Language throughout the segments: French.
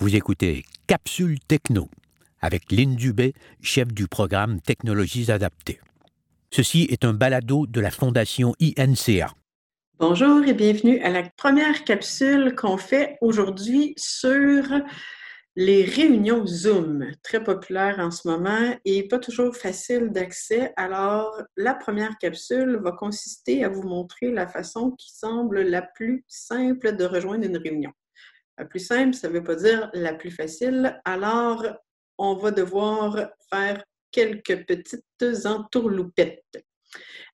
Vous écoutez Capsule Techno avec Lynn Dubé, chef du programme Technologies adaptées. Ceci est un balado de la Fondation INCA. Bonjour et bienvenue à la première capsule qu'on fait aujourd'hui sur les réunions Zoom, très populaires en ce moment et pas toujours facile d'accès. Alors, la première capsule va consister à vous montrer la façon qui semble la plus simple de rejoindre une réunion. La plus simple, ça ne veut pas dire la plus facile. Alors, on va devoir faire quelques petites entourloupettes.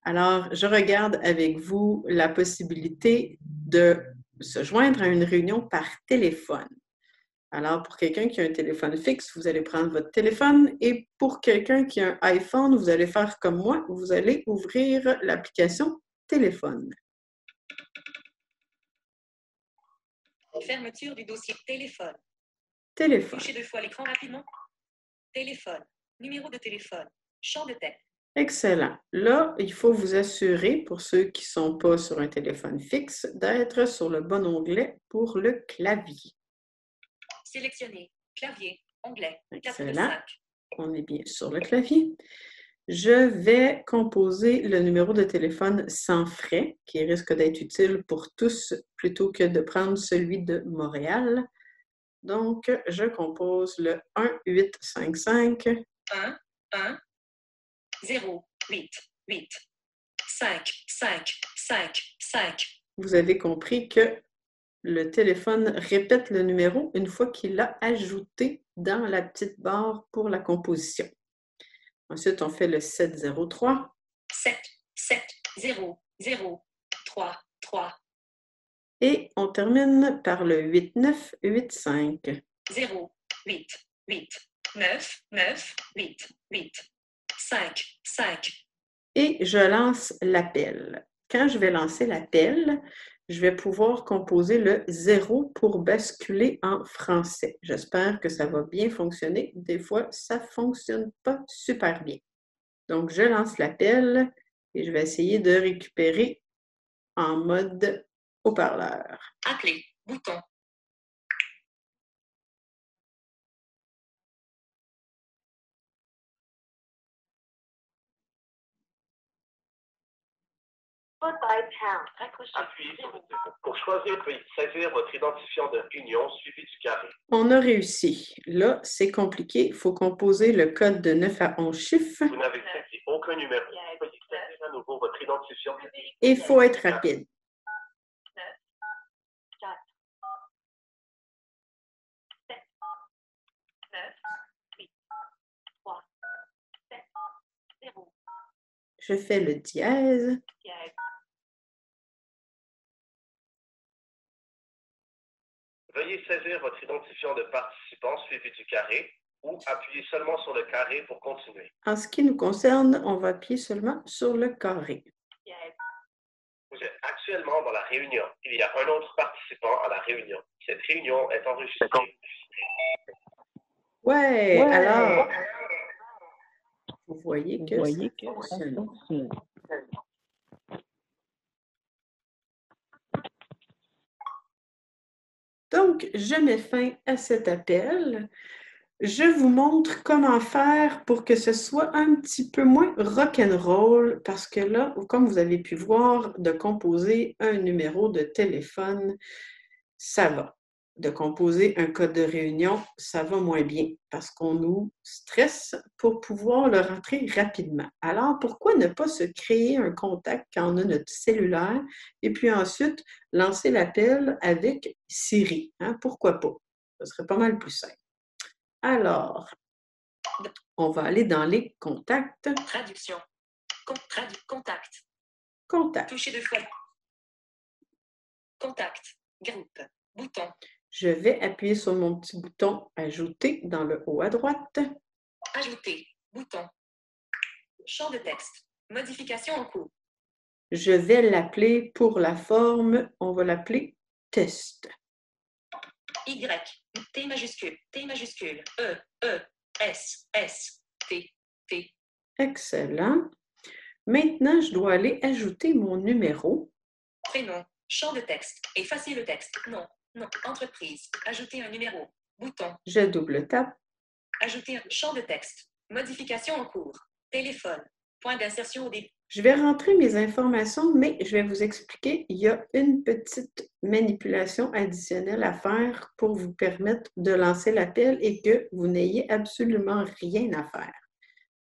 Alors, je regarde avec vous la possibilité de se joindre à une réunion par téléphone. Alors, pour quelqu'un qui a un téléphone fixe, vous allez prendre votre téléphone et pour quelqu'un qui a un iPhone, vous allez faire comme moi, vous allez ouvrir l'application téléphone. Fermeture du dossier téléphone. Téléphone. Touchez deux fois l'écran rapidement. Téléphone. Numéro de téléphone. Champ de tête. Excellent. Là, il faut vous assurer, pour ceux qui ne sont pas sur un téléphone fixe, d'être sur le bon onglet pour le clavier. Sélectionner. Clavier. Onglet. 4 de Excellent. 5. On est bien sur le clavier. Je vais composer le numéro de téléphone sans frais, qui risque d'être utile pour tous plutôt que de prendre celui de Montréal. Donc, je compose le 1855 1, 1, 0, 8, 8, 5, 5, 5, 5. Vous avez compris que le téléphone répète le numéro une fois qu'il l'a ajouté dans la petite barre pour la composition. Ensuite, on fait le 703 7, 7, 0, 0, 3, 3, et on termine par le 8985. 0, 8, 8, 9, 9, 8, 8, 5, 5. Et je lance l'appel. Quand je vais lancer l'appel, je vais pouvoir composer le 0 pour basculer en français. J'espère que ça va bien fonctionner. Des fois, ça ne fonctionne pas super bien. Donc, je lance l'appel et je vais essayer de récupérer en mode haut-parleur. Appeler. Bouton. Appuyez sur le. Pour choisir, veuillez saisir votre identifiant de réunion suivi du carré. On a réussi. Là, c'est compliqué. Il faut composer le code de 9 à 11 chiffres Vous n'avez saisi aucun numéro. Veuillez saisir à nouveau votre identifiant. et il faut être rapide. 4, 7, 9, 8, 3, 7, 0, Je fais le dièse. dièse. Veuillez saisir votre identifiant de participant suivi du carré ou appuyez seulement sur le carré pour continuer. En ce qui nous concerne, on va appuyer seulement sur le carré. Vous êtes actuellement dans la réunion. Il y a un autre participant à la réunion. Cette réunion est enregistrée. Ouais, alors, vous voyez que ça fonctionne. Donc, je mets fin à cet appel. Je vous montre comment faire pour que ce soit un petit peu moins rock'n'roll parce que là, comme vous avez pu voir, de composer un numéro de téléphone, ça va. De composer un code de réunion, ça va moins bien parce qu'on nous stresse pour pouvoir le rentrer rapidement. Alors, pourquoi ne pas se créer un contact quand on a notre cellulaire et puis ensuite lancer l'appel avec Siri? hein? Pourquoi pas? Ce serait pas mal plus simple. Alors, on va aller dans les contacts. Traduction. Con- tradu- contact. Contacts. Touchez deux fois. Contact. Groupe. Bouton. Je vais appuyer sur mon petit bouton Ajouter dans le haut à droite. Ajouter. Bouton. Champ de texte. Modification en cours. Je vais l'appeler pour la forme, on va l'appeler test. Y. T majuscule. T majuscule. E. E. S. S. T. T. Excellent. Maintenant, je dois aller ajouter mon numéro. Prénom. Champ de texte. Effacer le texte. Non. Non. Entreprise. Ajouter un numéro. Bouton. Je double tape. Ajouter un champ de texte. Modification en cours. Téléphone. Point d'insertion au début. Je vais rentrer mes informations, mais je vais vous expliquer, il y a une petite manipulation additionnelle à faire pour vous permettre de lancer l'appel et que vous n'ayez absolument rien à faire.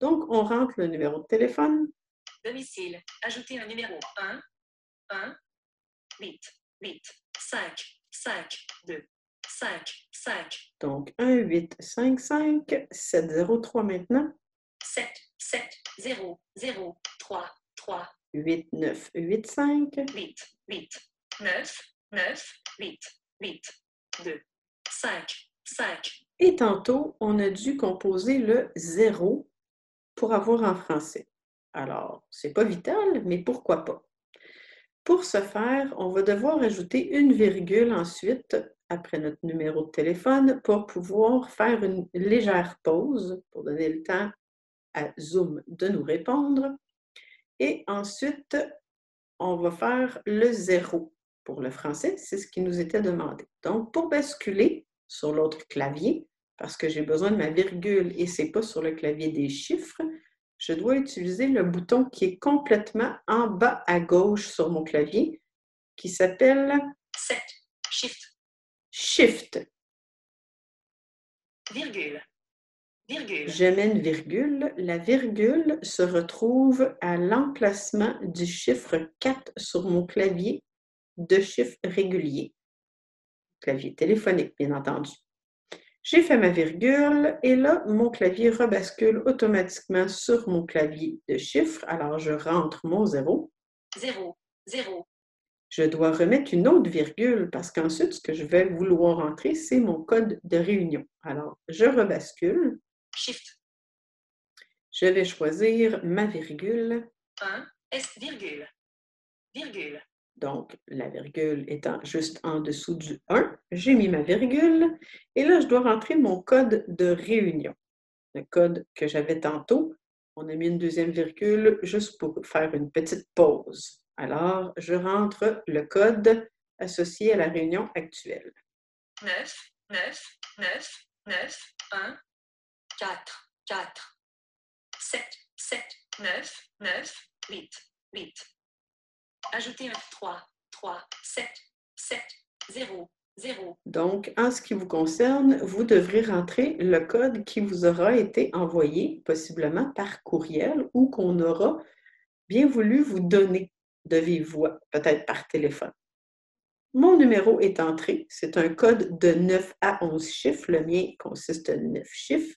Donc, on rentre le numéro de téléphone, Domicile. Ajouter un numéro 1, 1, 8, 8, 5, 5, 2, 5, 5, donc 1 8 5 5 7 0 3 maintenant, 7, 7, 0, 0, 3, 3, 8 9 8 5 8, 8, 9, 9, 8, 8, 2, 5, 5, et tantôt, on a dû composer le 0 pour avoir en français. Alors, c'est pas vital, mais pourquoi pas? Pour ce faire, on va devoir ajouter une virgule ensuite après notre numéro de téléphone pour pouvoir faire une légère pause pour donner le temps à Zoom de nous répondre. Et ensuite, on va faire le zéro pour le français, c'est ce qui nous était demandé. Donc, pour basculer sur l'autre clavier, parce que j'ai besoin de ma virgule et c'est pas sur le clavier des chiffres, je dois utiliser le bouton qui est complètement en bas à gauche sur mon clavier, qui s'appelle 7, Shift, Shift. virgule, virgule, Je mets une virgule. La virgule se retrouve à l'emplacement du chiffre 4 sur mon clavier de chiffre régulier. Clavier téléphonique, bien entendu. J'ai fait ma virgule et là, mon clavier rebascule automatiquement sur mon clavier de chiffres. Alors, je rentre mon zéro. 0, 0, Je dois remettre une autre virgule parce qu'ensuite, ce que je vais vouloir entrer, c'est mon code de réunion. Alors, je rebascule. Shift, Je vais choisir ma virgule. 1, S, virgule, virgule, Donc, la virgule étant juste en dessous du 1, j'ai mis ma virgule et là, je dois rentrer mon code de réunion. Le code que j'avais tantôt, on a mis une deuxième virgule juste pour faire une petite pause. Alors, je rentre le code associé à la réunion actuelle. 9, 9, 9, 9, 1, 4, 4, 7, 7, 9, 9, 8, 8. Ajouter un 3, 3, 7, 7, 0, 0, Donc, en ce qui vous concerne, vous devrez rentrer le code qui vous aura été envoyé, possiblement par courriel ou qu'on aura bien voulu vous donner de vive voix, peut-être par téléphone. Mon numéro est entré. C'est un code de 9 à 11 chiffres. Le mien consiste de 9 chiffres.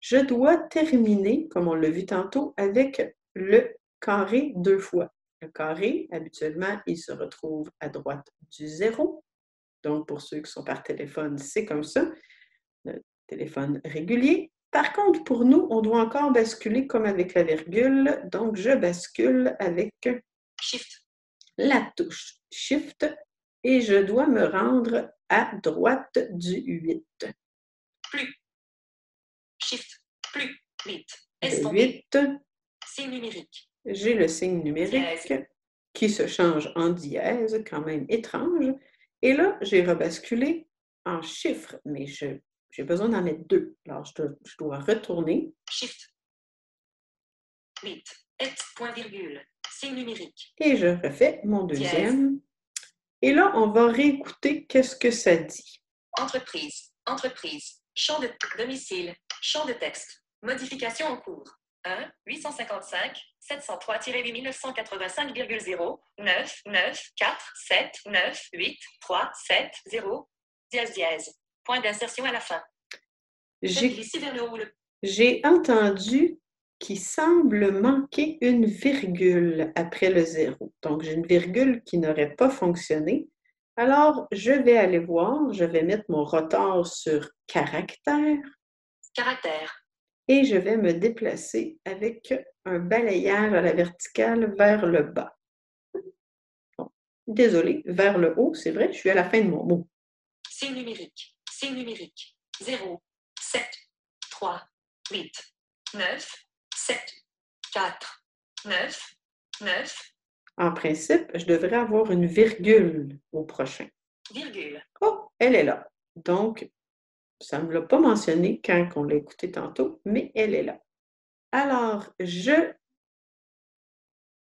Je dois terminer, comme on l'a vu tantôt, avec le carré deux fois. Le carré, habituellement, il se retrouve à droite du zéro. Donc, pour ceux qui sont par téléphone, c'est comme ça. Le téléphone régulier. Par contre, pour nous, on doit encore basculer comme avec la virgule. Donc, je bascule avec Shift, la touche Shift et je dois me rendre à droite du 8. plus, Shift, plus, 8, Le estompé, 8, signe numérique, j'ai le signe numérique qui se change en dièse, quand même étrange. Et là, j'ai rebasculé en chiffres, mais j'ai besoin d'en mettre deux. Alors, je dois, je dois retourner. Shift, 8, et, point virgule, signe numérique, Et je refais mon deuxième. Et là, on va réécouter qu'est-ce que ça dit. entreprise, entreprise, champ de domicile, champ de texte, modification en cours, 1, 855, 703-8 1985,0, 9, 9, 4, 7, 9, 8, 3, 7, 0, dièse dièse, point d'insertion à la fin. J'ai entendu qu'il semble manquer une virgule après le zéro. Donc, j'ai une virgule qui n'aurait pas fonctionné. Alors, je vais aller voir, je vais mettre mon rotor sur caractère caractère, et je vais me déplacer avec un balayage à la verticale vers le bas. Bon, désolé, vers le haut, c'est vrai, je suis à la fin de mon mot. signe numérique, signe numérique, 0, 7, 3, 8, 9, 7, 4, 9, 9, En principe, je devrais avoir une virgule au prochain. virgule, Oh, elle est là. Donc, Ça ne me l'a pas mentionné quand on l'a écouté tantôt, mais elle est là. Alors, je,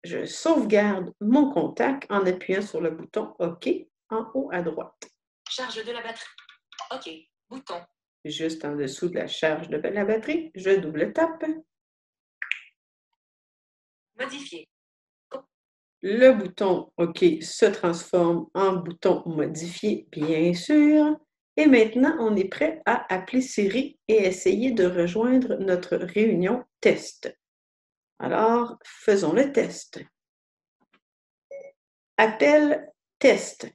je sauvegarde mon contact en appuyant sur le bouton OK en haut à droite. Charge de la batterie. OK. Bouton. Juste en dessous de la charge de la batterie, je double tape. Modifier. Le bouton OK se transforme en bouton modifier, bien sûr. Et maintenant, on est prêt à appeler Siri et essayer de rejoindre notre réunion test. Alors, faisons le test. Appel test.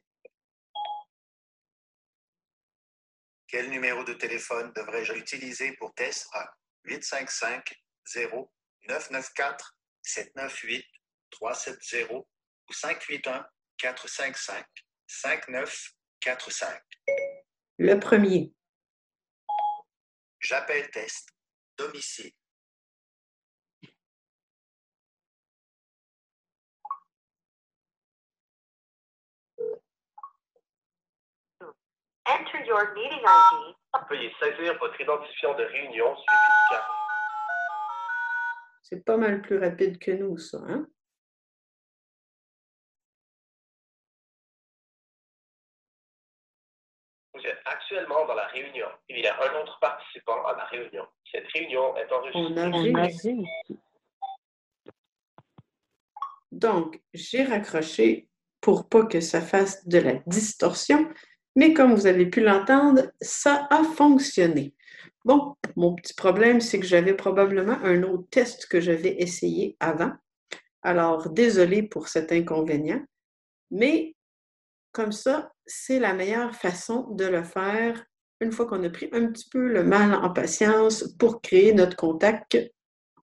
Quel numéro de téléphone devrais-je utiliser pour test? A 855 0 994 798 370 ou 581 455 5945. Le premier. J'appelle test domicile. Enter your meeting ID. Veuillez saisir votre identifiant de réunion suivi du carré. C'est pas mal plus rapide que nous, ça, hein? Actuellement dans la réunion. Il y a un autre participant à la réunion. Cette réunion est enregistrée. Donc, j'ai raccroché pour pas que ça fasse de la distorsion, mais comme vous avez pu l'entendre, ça a fonctionné. Bon, mon petit problème, c'est que j'avais probablement un autre test que j'avais essayé avant. Alors, désolé pour cet inconvénient, mais comme ça, c'est la meilleure façon de le faire une fois qu'on a pris un petit peu le mal en patience pour créer notre contact.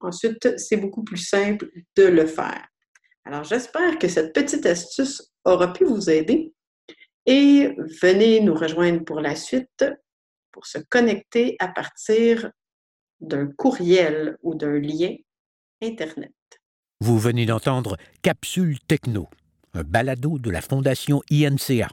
Ensuite, c'est beaucoup plus simple de le faire. Alors, j'espère que cette petite astuce aura pu vous aider et venez nous rejoindre pour la suite pour se connecter à partir d'un courriel ou d'un lien Internet. Vous venez d'entendre Capsule Techno, balado de la Fondation INCA.